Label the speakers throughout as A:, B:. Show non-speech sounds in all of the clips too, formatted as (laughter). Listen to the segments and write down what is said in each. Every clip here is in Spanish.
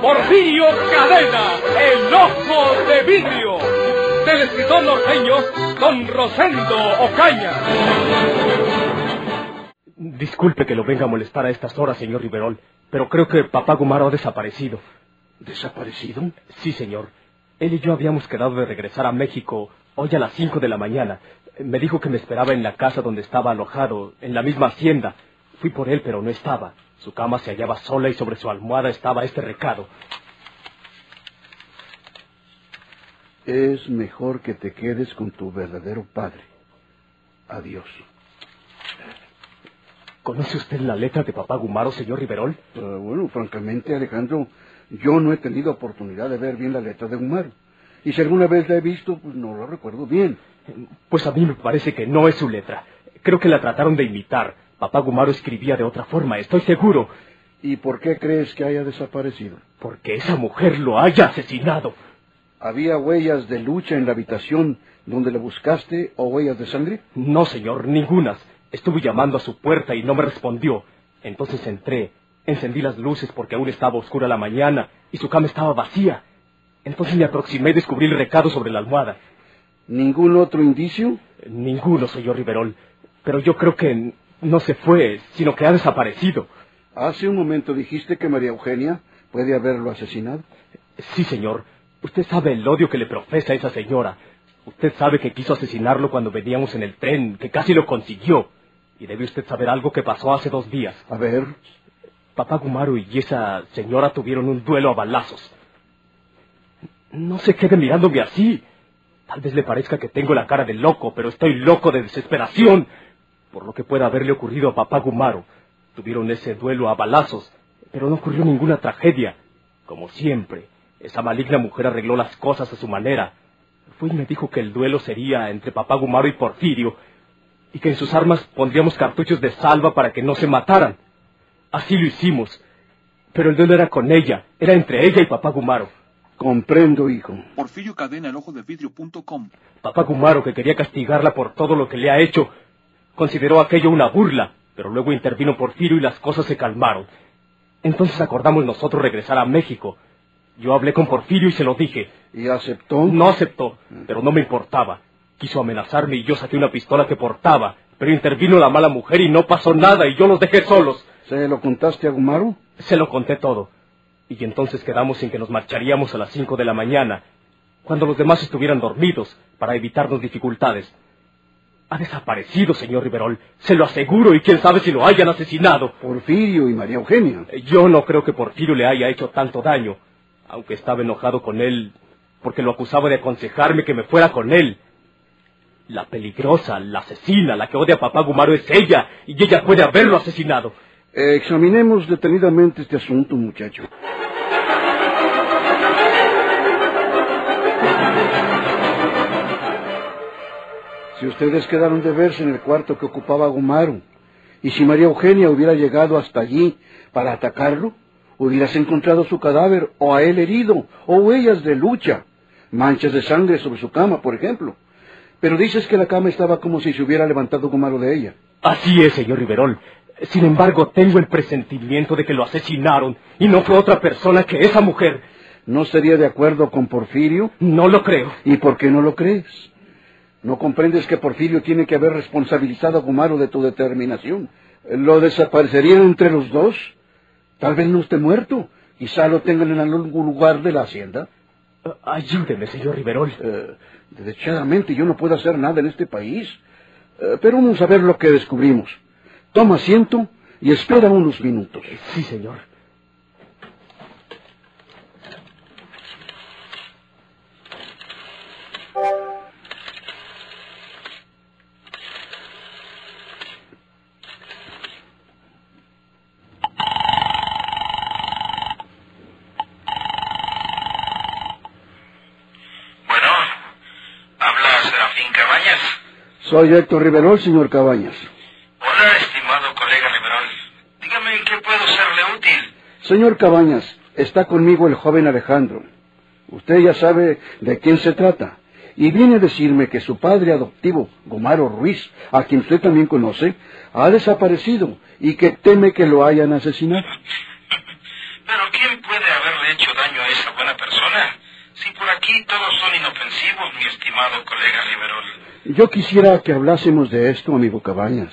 A: Porfirio Cadena, el ojo de vidrio, del escritor norteño Don Rosendo Ocaña.
B: Disculpe que lo venga a molestar a estas horas, señor Riverol, pero creo que papá Gumaro ha desaparecido.
C: ¿Desaparecido?
B: Sí, señor. Él y yo habíamos quedado de regresar a México hoy a las cinco de la mañana. Me dijo que me esperaba en la casa donde estaba alojado, en la misma hacienda. Fui por él, pero no estaba. Su cama se hallaba sola y sobre su almohada estaba este recado.
C: Es mejor que te quedes con tu verdadero padre. Adiós.
B: ¿Conoce usted la letra de papá Gumaro, señor Riverol?
C: Uh, bueno, francamente, Alejandro, yo no he tenido oportunidad de ver bien la letra de Gumaro. Y si alguna vez la he visto, pues no la recuerdo bien.
B: Pues a mí me parece que no es su letra. Creo que la trataron de imitar. Papá Gumaro escribía de otra forma, estoy seguro.
C: ¿Y por qué crees que haya desaparecido?
B: Porque esa mujer lo haya asesinado.
C: ¿Había huellas de lucha en la habitación donde le buscaste o huellas de sangre?
B: No, señor, ningunas. Estuve llamando a su puerta y no me respondió. Entonces entré, encendí las luces porque aún estaba oscura la mañana y su cama estaba vacía. Entonces me aproximé y descubrí el recado sobre la almohada.
C: ¿Ningún otro indicio?
B: Ninguno, señor Riverol. Pero yo creo que no se fue, sino que ha desaparecido.
C: Hace un momento dijiste que María Eugenia puede haberlo asesinado.
B: Sí, señor. Usted sabe el odio que le profesa a esa señora. Usted sabe que quiso asesinarlo cuando veníamos en el tren, que casi lo consiguió. Y debe usted saber algo que pasó hace dos días.
C: A ver.
B: Papá Gumaru y esa señora tuvieron un duelo a balazos. No se quede mirándome así. Tal vez le parezca que tengo la cara de loco, pero estoy loco de desesperación por lo que pueda haberle ocurrido a papá Gumaro. Tuvieron ese duelo a balazos, pero no ocurrió ninguna tragedia. Como siempre, esa maligna mujer arregló las cosas a su manera. Fue y me dijo que el duelo sería entre papá Gumaro y Porfirio, y que en sus armas pondríamos cartuchos de salva para que no se mataran. Así lo hicimos. Pero el duelo era con ella, era entre ella y papá Gumaro.
C: Comprendo, hijo.
D: Porfirio Cadena, el ojo de vidrio.com.
B: Papá Gumaro, que quería castigarla por todo lo que le ha hecho, consideró aquello una burla, pero luego intervino Porfirio y las cosas se calmaron. Entonces acordamos nosotros regresar a México. Yo hablé con Porfirio y se lo dije.
C: ¿Y aceptó?
B: No aceptó, pero no me importaba. Quiso amenazarme y yo saqué una pistola que portaba, pero intervino la mala mujer y no pasó nada y yo los dejé solos.
C: ¿Se lo contaste a Gumaro?
B: Se lo conté todo. Y entonces quedamos en que nos marcharíamos a las cinco de la mañana, cuando los demás estuvieran dormidos, para evitarnos dificultades. Ha desaparecido, señor Riverol. Se lo aseguro y quién sabe si lo hayan asesinado.
C: Porfirio y María Eugenia.
B: Yo no creo que Porfirio le haya hecho tanto daño, aunque estaba enojado con él porque lo acusaba de aconsejarme que me fuera con él. La peligrosa, la asesina, la que odia a papá Gumaro es ella, y ella puede haberlo asesinado.
C: Eh, examinemos detenidamente este asunto, muchacho. Si ustedes quedaron de verse en el cuarto que ocupaba Gumaro, y si María Eugenia hubiera llegado hasta allí para atacarlo, hubieras encontrado su cadáver, o a él herido, o huellas de lucha, manchas de sangre sobre su cama, por ejemplo. Pero dices que la cama estaba como si se hubiera levantado Gumaro de ella.
B: Así es, señor Riverol. Sin embargo, tengo el presentimiento de que lo asesinaron y no fue otra persona que esa mujer.
C: ¿No estaría de acuerdo con Porfirio?
B: No lo creo.
C: ¿Y por qué no lo crees? ¿No comprendes que Porfirio tiene que haber responsabilizado a Gumaro de tu determinación? ¿Lo desaparecerían entre los dos? Tal vez no esté muerto. Quizá lo tengan en algún lugar de la hacienda.
B: Uh, ayúdeme, señor Riverol.
C: Uh, desechadamente yo no puedo hacer nada en este país. Uh, pero vamos a ver lo que descubrimos. Toma asiento y espera unos minutos.
B: Sí, señor.
C: Soy Héctor Riverol, señor Cabañas.
E: Hola, estimado colega Riverol. Dígame en qué puedo serle útil.
C: Señor Cabañas, está conmigo el joven Alejandro. Usted ya sabe de quién se trata. Y viene a decirme que su padre adoptivo, Gomaro Ruiz, a quien usted también conoce, ha desaparecido y que teme que lo hayan asesinado. (laughs)
E: Pero ¿quién puede haberle hecho daño a esa buena persona? Si por aquí todos son inofensivos, mi estimado colega Riverol.
C: Yo quisiera que hablásemos de esto, amigo Cabañas.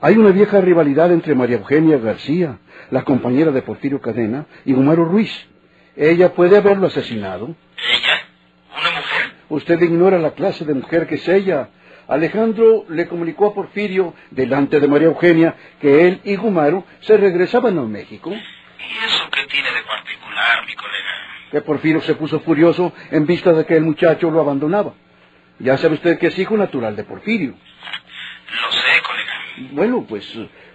C: Hay una vieja rivalidad entre María Eugenia García, la compañera de Porfirio Cadena, y Gomaro Ruiz. Ella puede haberlo asesinado.
E: ¿Ella? ¿Una mujer?
C: Usted ignora la clase de mujer que es ella. Alejandro le comunicó a Porfirio, delante de María Eugenia, que él y Gumaro se regresaban a México.
E: ¿Y eso qué tiene de particular, mi colega?
C: Que Porfirio se puso furioso en vista de que el muchacho lo abandonaba. Ya sabe usted que es hijo natural de Porfirio.
E: Lo sé, colega.
C: Bueno, pues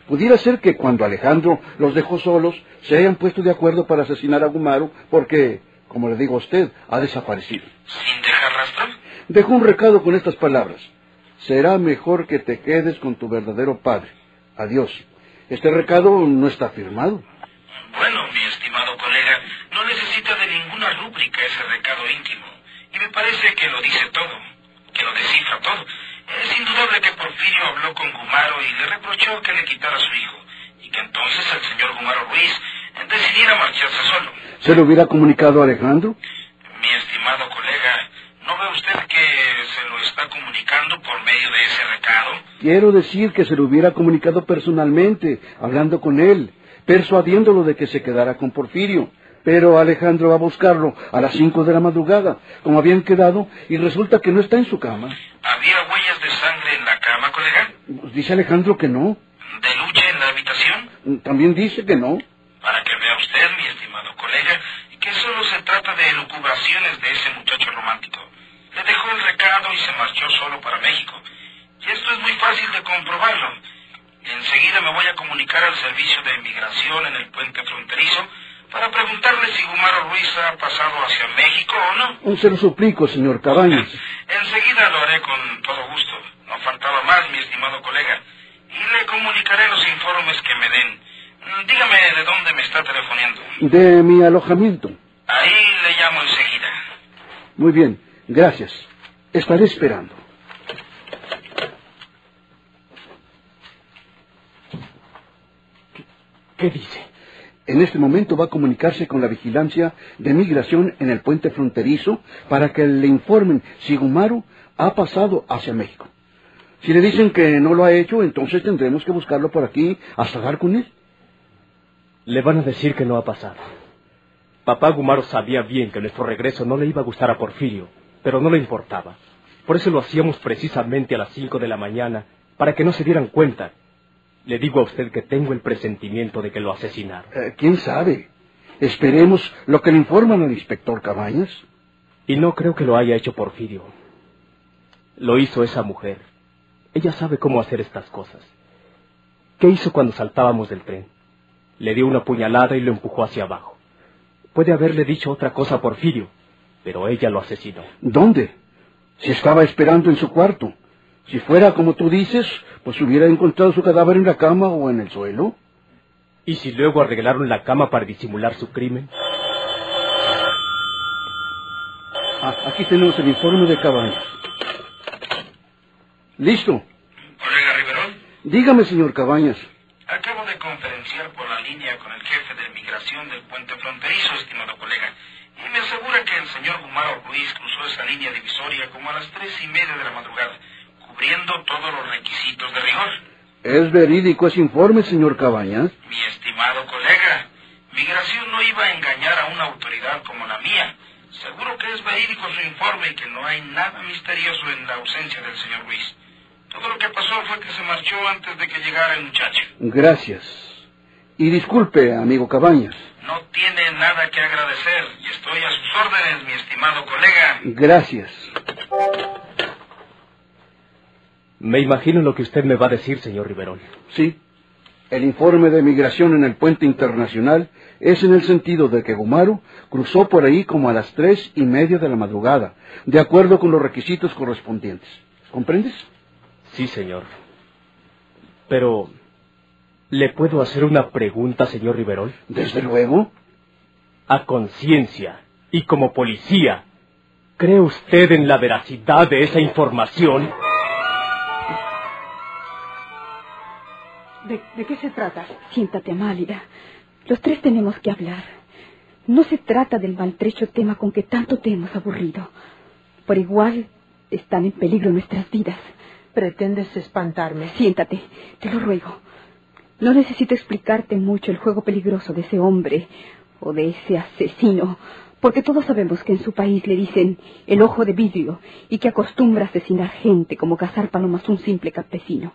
C: pudiera ser que cuando Alejandro los dejó solos, se hayan puesto de acuerdo para asesinar a Gumaro, porque, como le digo a usted, ha desaparecido.
E: ¿Sin dejar rastro?
C: Dejó un recado con estas palabras. Será mejor que te quedes con tu verdadero padre. Adiós. Este recado no está firmado.
E: Bueno, mi estimado colega, no necesita de ninguna rúbrica ese recado íntimo. Y me parece que lo dice todo, que lo descifra todo. Es indudable que Porfirio habló con Gumaro y le reprochó que le quitara a su hijo, y que entonces el señor Gumaro Ruiz decidiera marcharse solo.
C: ¿Se lo hubiera comunicado a Alejandro?
E: Mi estimado colega, ¿no ve usted que se lo está comunicando por medio de ese recado?
C: Quiero decir que se lo hubiera comunicado personalmente, hablando con él, persuadiéndolo de que se quedara con Porfirio. Pero Alejandro va a buscarlo a las cinco de la madrugada, como habían quedado, y resulta que no está en su cama.
E: ¿Había huellas de sangre en la cama, colega?
C: Pues dice Alejandro que no.
E: ¿De lucha en la habitación?
C: También dice que no.
E: Para que vea usted, mi estimado colega, que solo se trata de elucubraciones de ese muchacho romántico. Le dejó el recado y se marchó solo para México. Y esto es muy fácil de comprobarlo. Enseguida me voy a comunicar al servicio de inmigración en el puente fronterizo para preguntarle si Gumaro Ruiz ha pasado hacia México o no.
C: Se lo suplico, señor Cabañas.
E: Enseguida lo haré con todo gusto. No faltaba más, mi estimado colega. Y le comunicaré los informes que me den. Mm, Dígame de dónde me está telefoniendo.
C: De mi alojamiento.
E: Ahí le llamo enseguida.
C: Muy bien, gracias. Estaré esperando.
B: ¿Qué dice?
C: En este momento va a comunicarse con la vigilancia de migración en el puente fronterizo para que le informen si Gumaru ha pasado hacia México. Si le dicen que no lo ha hecho, entonces tendremos que buscarlo por aquí hasta dar con él.
B: Le van a decir que no ha pasado. Papá Gumaro sabía bien que nuestro regreso no le iba a gustar a Porfirio, pero no le importaba. Por eso lo hacíamos precisamente a las cinco de la mañana, para que no se dieran cuenta. Le digo a usted que tengo el presentimiento de que lo asesinaron.
C: Eh, ¿Quién sabe? Esperemos lo que le informan al inspector Cabañas.
B: Y no creo que lo haya hecho Porfirio. Lo hizo esa mujer. Ella sabe cómo hacer estas cosas. ¿Qué hizo cuando saltábamos del tren? Le dio una puñalada y lo empujó hacia abajo. Puede haberle dicho otra cosa a Porfirio, pero ella lo asesinó.
C: ¿Dónde? Si estaba esperando en su cuarto. Si fuera como tú dices, pues hubiera encontrado su cadáver en la cama o en el suelo.
B: ¿Y si luego arreglaron la cama para disimular su crimen?
C: Ah, aquí tenemos el informe de Cabañas. Listo.
E: Colega Riverol,
C: Dígame, señor Cabañas.
E: acabo de conferenciar por la línea con el jefe de migración del puente fronterizo, estimado colega. Y me asegura que el señor Gumaro Ruiz cruzó esa línea divisoria como a las tres y media de la madrugada, cubriendo todos los requisitos de rigor.
C: ¿Es verídico ese informe, señor Cabañas?
E: Mi estimado colega, migración no iba a engañar a una autoridad como la mía. Seguro que es verídico su informe y que no hay nada misterioso en la ausencia del señor Ruiz. Todo lo que pasó fue que se marchó antes de que llegara el muchacho.
C: Gracias. Y disculpe, amigo Cabañas.
E: No tiene nada que agradecer y estoy a sus órdenes, mi estimado colega.
C: Gracias.
B: Me imagino lo que usted me va a decir, señor Riverol.
C: Sí. El informe de migración en el puente internacional es en el sentido de que Gumaru cruzó por ahí como a las tres y media de la madrugada, de acuerdo con los requisitos correspondientes. ¿Comprendes?
B: Sí, señor. Pero, ¿le puedo hacer una pregunta, señor Riverol?
C: Desde luego.
B: A conciencia y como policía, ¿cree usted en la veracidad de esa información?
F: ¿De, de qué se trata?
G: Siéntate, Amalia. Los tres tenemos que hablar. No se trata del maltrecho tema con que tanto te hemos aburrido. Por igual, están en peligro nuestras vidas.
F: ¿Pretendes espantarme?
G: Siéntate, te lo ruego. No necesito explicarte mucho el juego peligroso de ese hombre o de ese asesino, porque todos sabemos que en su país le dicen el ojo de vidrio y que acostumbra asesinar gente como cazar palomas un simple campesino.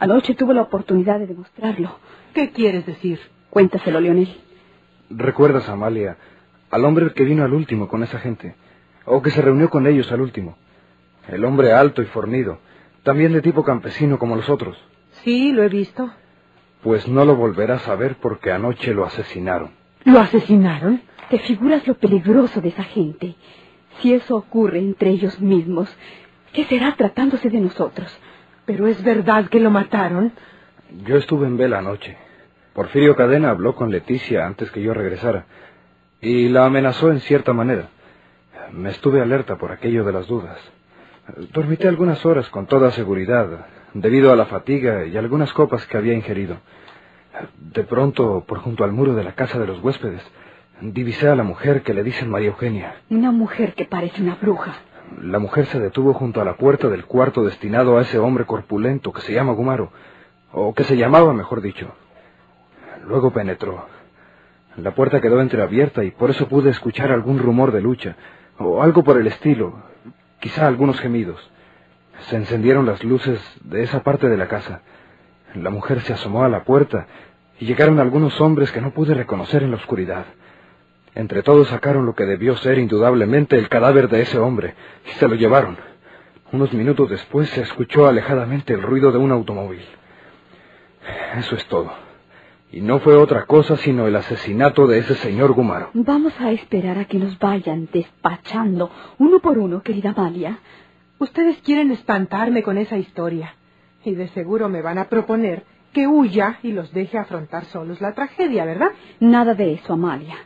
G: Anoche tuvo la oportunidad de demostrarlo.
F: ¿Qué quieres decir?
G: Cuéntaselo, Leonel.
H: ¿Recuerdas, Amalia, al hombre que vino al último con esa gente? O que se reunió con ellos al último. El hombre alto y fornido, también de tipo campesino como los otros.
F: Sí, lo he visto.
H: Pues no lo volverás a ver porque anoche lo asesinaron.
F: ¿Lo asesinaron?
G: ¿Te figuras lo peligroso de esa gente? Si eso ocurre entre ellos mismos, ¿qué será tratándose de nosotros?
F: ¿Pero es verdad que lo mataron?
H: Yo estuve en vela anoche. Porfirio Cadena habló con Leticia antes que yo regresara y la amenazó en cierta manera. Me estuve alerta por aquello de las dudas. Dormité algunas horas con toda seguridad, debido a la fatiga y algunas copas que había ingerido. De pronto, por junto al muro de la casa de los huéspedes, divisé a la mujer que le dicen María Eugenia.
G: Una mujer que parece una bruja.
H: La mujer se detuvo junto a la puerta del cuarto destinado a ese hombre corpulento que se llama Gumaro, o que se llamaba, mejor dicho. Luego penetró. La puerta quedó entreabierta y por eso pude escuchar algún rumor de lucha, o algo por el estilo, quizá algunos gemidos. Se encendieron las luces de esa parte de la casa. La mujer se asomó a la puerta y llegaron algunos hombres que no pude reconocer en la oscuridad. Entre todos sacaron lo que debió ser indudablemente el cadáver de ese hombre y se lo llevaron. Unos minutos después se escuchó alejadamente el ruido de un automóvil. Eso es todo. Y no fue otra cosa sino el asesinato de ese señor Gumaro.
G: Vamos a esperar a que nos vayan despachando uno por uno, querida Amalia.
F: Ustedes quieren espantarme con esa historia. Y de seguro me van a proponer que huya y los deje afrontar solos la tragedia, ¿verdad?
G: Nada de eso, Amalia.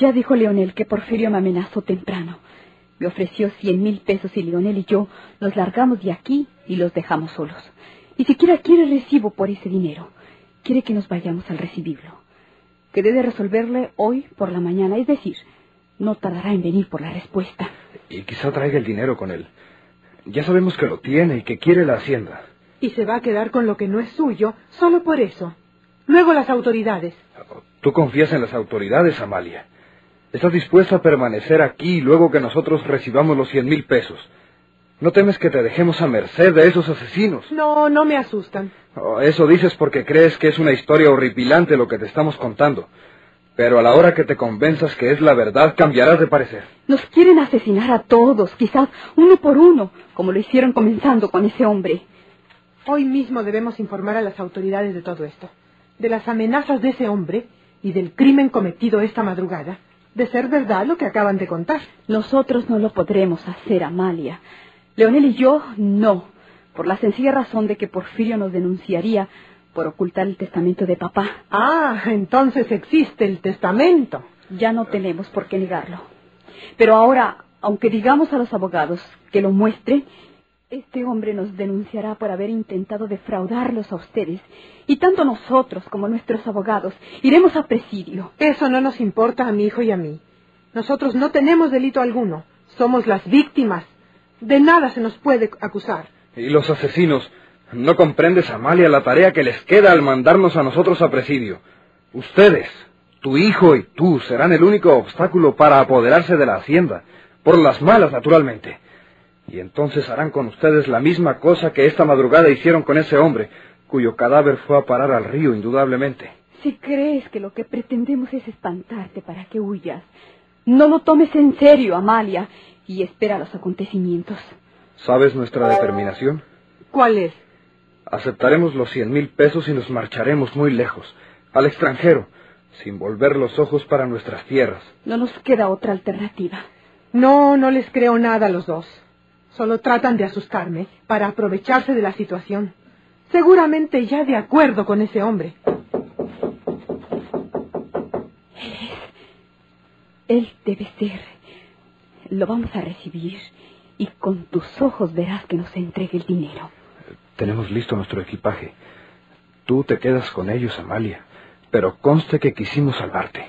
G: Ya dijo Leonel que Porfirio me amenazó temprano. Me ofreció cien mil pesos y Leonel y yo nos largamos de aquí y los dejamos solos. Ni siquiera quiere recibo por ese dinero. Quiere que nos vayamos al recibirlo. Quedé de resolverle hoy por la mañana, es decir, no tardará en venir por la respuesta.
H: Y quizá traiga el dinero con él. Ya sabemos que lo tiene y que quiere la hacienda.
F: Y se va a quedar con lo que no es suyo solo por eso. Luego las autoridades.
H: Tú confías en las autoridades, Amalia. Estás dispuesta a permanecer aquí luego que nosotros recibamos los cien mil pesos. ¿No temes que te dejemos a merced de esos asesinos?
F: No, no me asustan.
H: Oh, eso dices porque crees que es una historia horripilante lo que te estamos contando. Pero a la hora que te convenzas que es la verdad, cambiarás de parecer.
G: Nos quieren asesinar a todos, quizás uno por uno, como lo hicieron comenzando con ese hombre.
F: Hoy mismo debemos informar a las autoridades de todo esto, de las amenazas de ese hombre y del crimen cometido esta madrugada, de ser verdad lo que acaban de contar.
G: Nosotros no lo podremos hacer, Amalia. Leonel y yo no, por la sencilla razón de que Porfirio nos denunciaría por ocultar el testamento de papá.
F: Ah, entonces existe el testamento.
G: Ya no tenemos por qué negarlo. Pero ahora, aunque digamos a los abogados que lo muestren, este hombre nos denunciará por haber intentado defraudarlos a ustedes. Y tanto nosotros como nuestros abogados iremos a presidio.
F: Eso no nos importa a mi hijo y a mí. Nosotros no tenemos delito alguno. Somos las víctimas. De nada se nos puede acusar.
H: ¿Y los asesinos? ¿No comprendes, Amalia, la tarea que les queda al mandarnos a nosotros a presidio? Ustedes, tu hijo y tú, serán el único obstáculo para apoderarse de la hacienda. Por las malas, naturalmente. Y entonces harán con ustedes la misma cosa que esta madrugada hicieron con ese hombre, cuyo cadáver fue a parar al río, indudablemente.
G: Si crees que lo que pretendemos es espantarte para que huyas, no lo tomes en serio, Amalia, y espera los acontecimientos.
H: ¿Sabes nuestra determinación?
F: ¿Cuál es?
H: Aceptaremos los cien mil pesos y nos marcharemos muy lejos, al extranjero, sin volver los ojos para nuestras tierras.
G: No nos queda otra alternativa.
F: No, no les creo nada a los dos. Solo tratan de asustarme para aprovecharse de la situación. Seguramente ya de acuerdo con ese hombre.
G: Él debe ser. Lo vamos a recibir y con tus ojos verás que nos entregue el dinero.
H: Tenemos listo nuestro equipaje. Tú te quedas con ellos, Amalia, pero conste que quisimos salvarte.